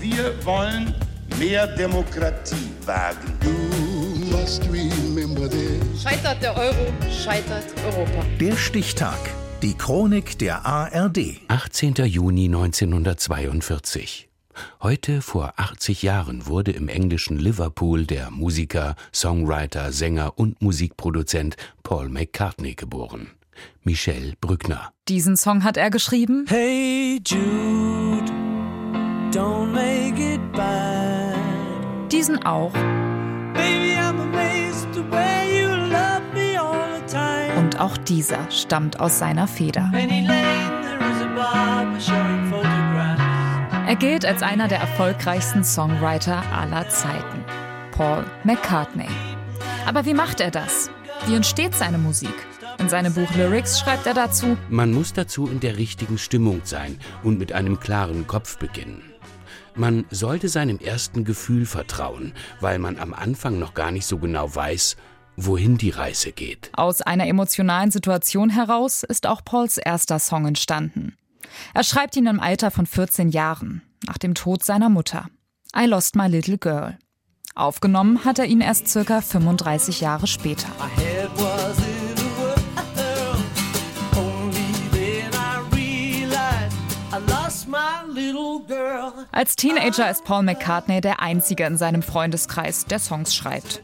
Wir wollen mehr Demokratie wagen. Scheitert der Euro, scheitert Europa. Der Stichtag. Die Chronik der ARD. 18. Juni 1942. Heute vor 80 Jahren wurde im englischen Liverpool der Musiker, Songwriter, Sänger und Musikproduzent Paul McCartney geboren. Michel Brückner. Diesen Song hat er geschrieben. Hey Jude, Diesen auch. Baby, I'm amazed the way you love me all the time. Und auch dieser stammt aus seiner Feder. Er gilt als einer der erfolgreichsten Songwriter aller Zeiten. Paul McCartney. Aber wie macht er das? Wie entsteht seine Musik? In seinem Buch Lyrics schreibt er dazu, Man muss dazu in der richtigen Stimmung sein und mit einem klaren Kopf beginnen. Man sollte seinem ersten Gefühl vertrauen, weil man am Anfang noch gar nicht so genau weiß, wohin die Reise geht. aus einer emotionalen Situation heraus ist auch Pauls erster Song entstanden. Er schreibt ihn im Alter von 14 Jahren, nach dem Tod seiner Mutter. I Lost My Little Girl. Aufgenommen hat er ihn erst circa 35 Jahre später. Als Teenager ist Paul McCartney der Einzige in seinem Freundeskreis, der Songs schreibt.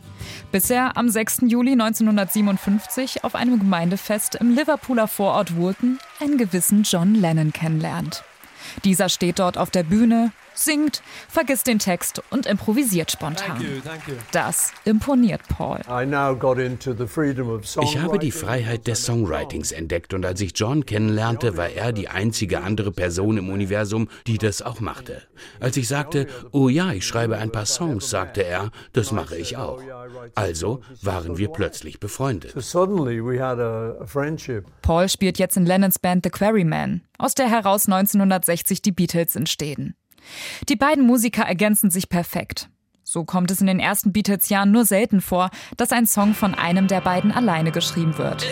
Bis er am 6. Juli 1957 auf einem Gemeindefest im Liverpooler Vorort Woolton einen gewissen John Lennon kennenlernt. Dieser steht dort auf der Bühne, singt, vergisst den Text und improvisiert spontan. thank you. Das imponiert Paul. Ich habe die. Freiheit des Songwritings entdeckt und als ich John kennenlernte, war er die einzige andere Person im Universum, die das auch machte. Als ich sagte, oh ja, ich schreibe ein paar Songs, sagte er, das mache ich auch. Also waren wir plötzlich befreundet. Paul spielt jetzt in Lennons Band The Quarrymen, aus der heraus 1960 die Beatles entstehen. Die beiden Musiker ergänzen sich perfekt. So kommt es in den ersten Beatles-Jahren nur selten vor, dass ein Song von einem der beiden alleine geschrieben wird.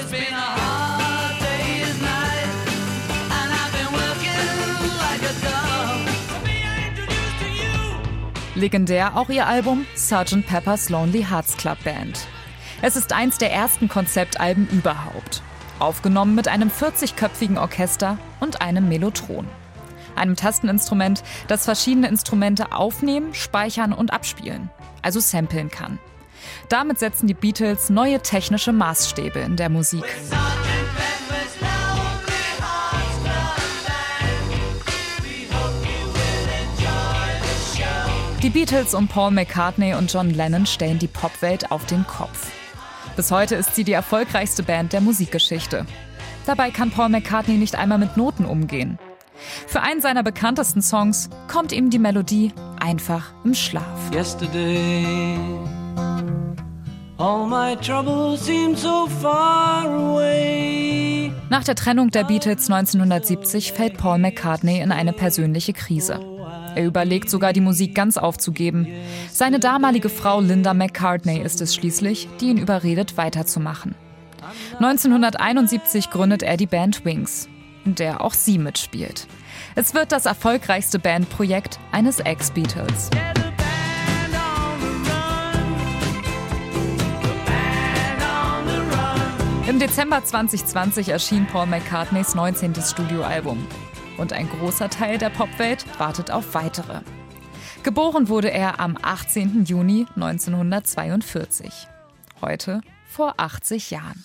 Legendär auch ihr Album Sgt. Pepper's Lonely Hearts Club Band. Es ist eins der ersten Konzeptalben überhaupt. Aufgenommen mit einem 40-köpfigen Orchester und einem Mellotron. Einem Tasteninstrument, das verschiedene Instrumente aufnehmen, speichern und abspielen, also samplen kann. Damit setzen die Beatles neue technische Maßstäbe in der Musik. Die Beatles um Paul McCartney und John Lennon stellen die Popwelt auf den Kopf. Bis heute ist sie die erfolgreichste Band der Musikgeschichte. Dabei kann Paul McCartney nicht einmal mit Noten umgehen. Für einen seiner bekanntesten Songs kommt ihm die Melodie einfach im Schlaf. Yesterday, all my troubles seem so far away. Nach der Trennung der Beatles 1970 fällt Paul McCartney in eine persönliche Krise. Er überlegt sogar, die Musik ganz aufzugeben. Seine damalige Frau Linda McCartney ist es schließlich, die ihn überredet, weiterzumachen. 1971 gründet er die Band Wings, in der auch sie mitspielt. Es wird das erfolgreichste Bandprojekt eines Ex-Beatles. Im Dezember 2020 erschien Paul McCartneys 19. Studioalbum. Und ein großer Teil der Popwelt wartet auf weitere. Geboren wurde er am 18. Juni 1942. Heute vor 80 Jahren.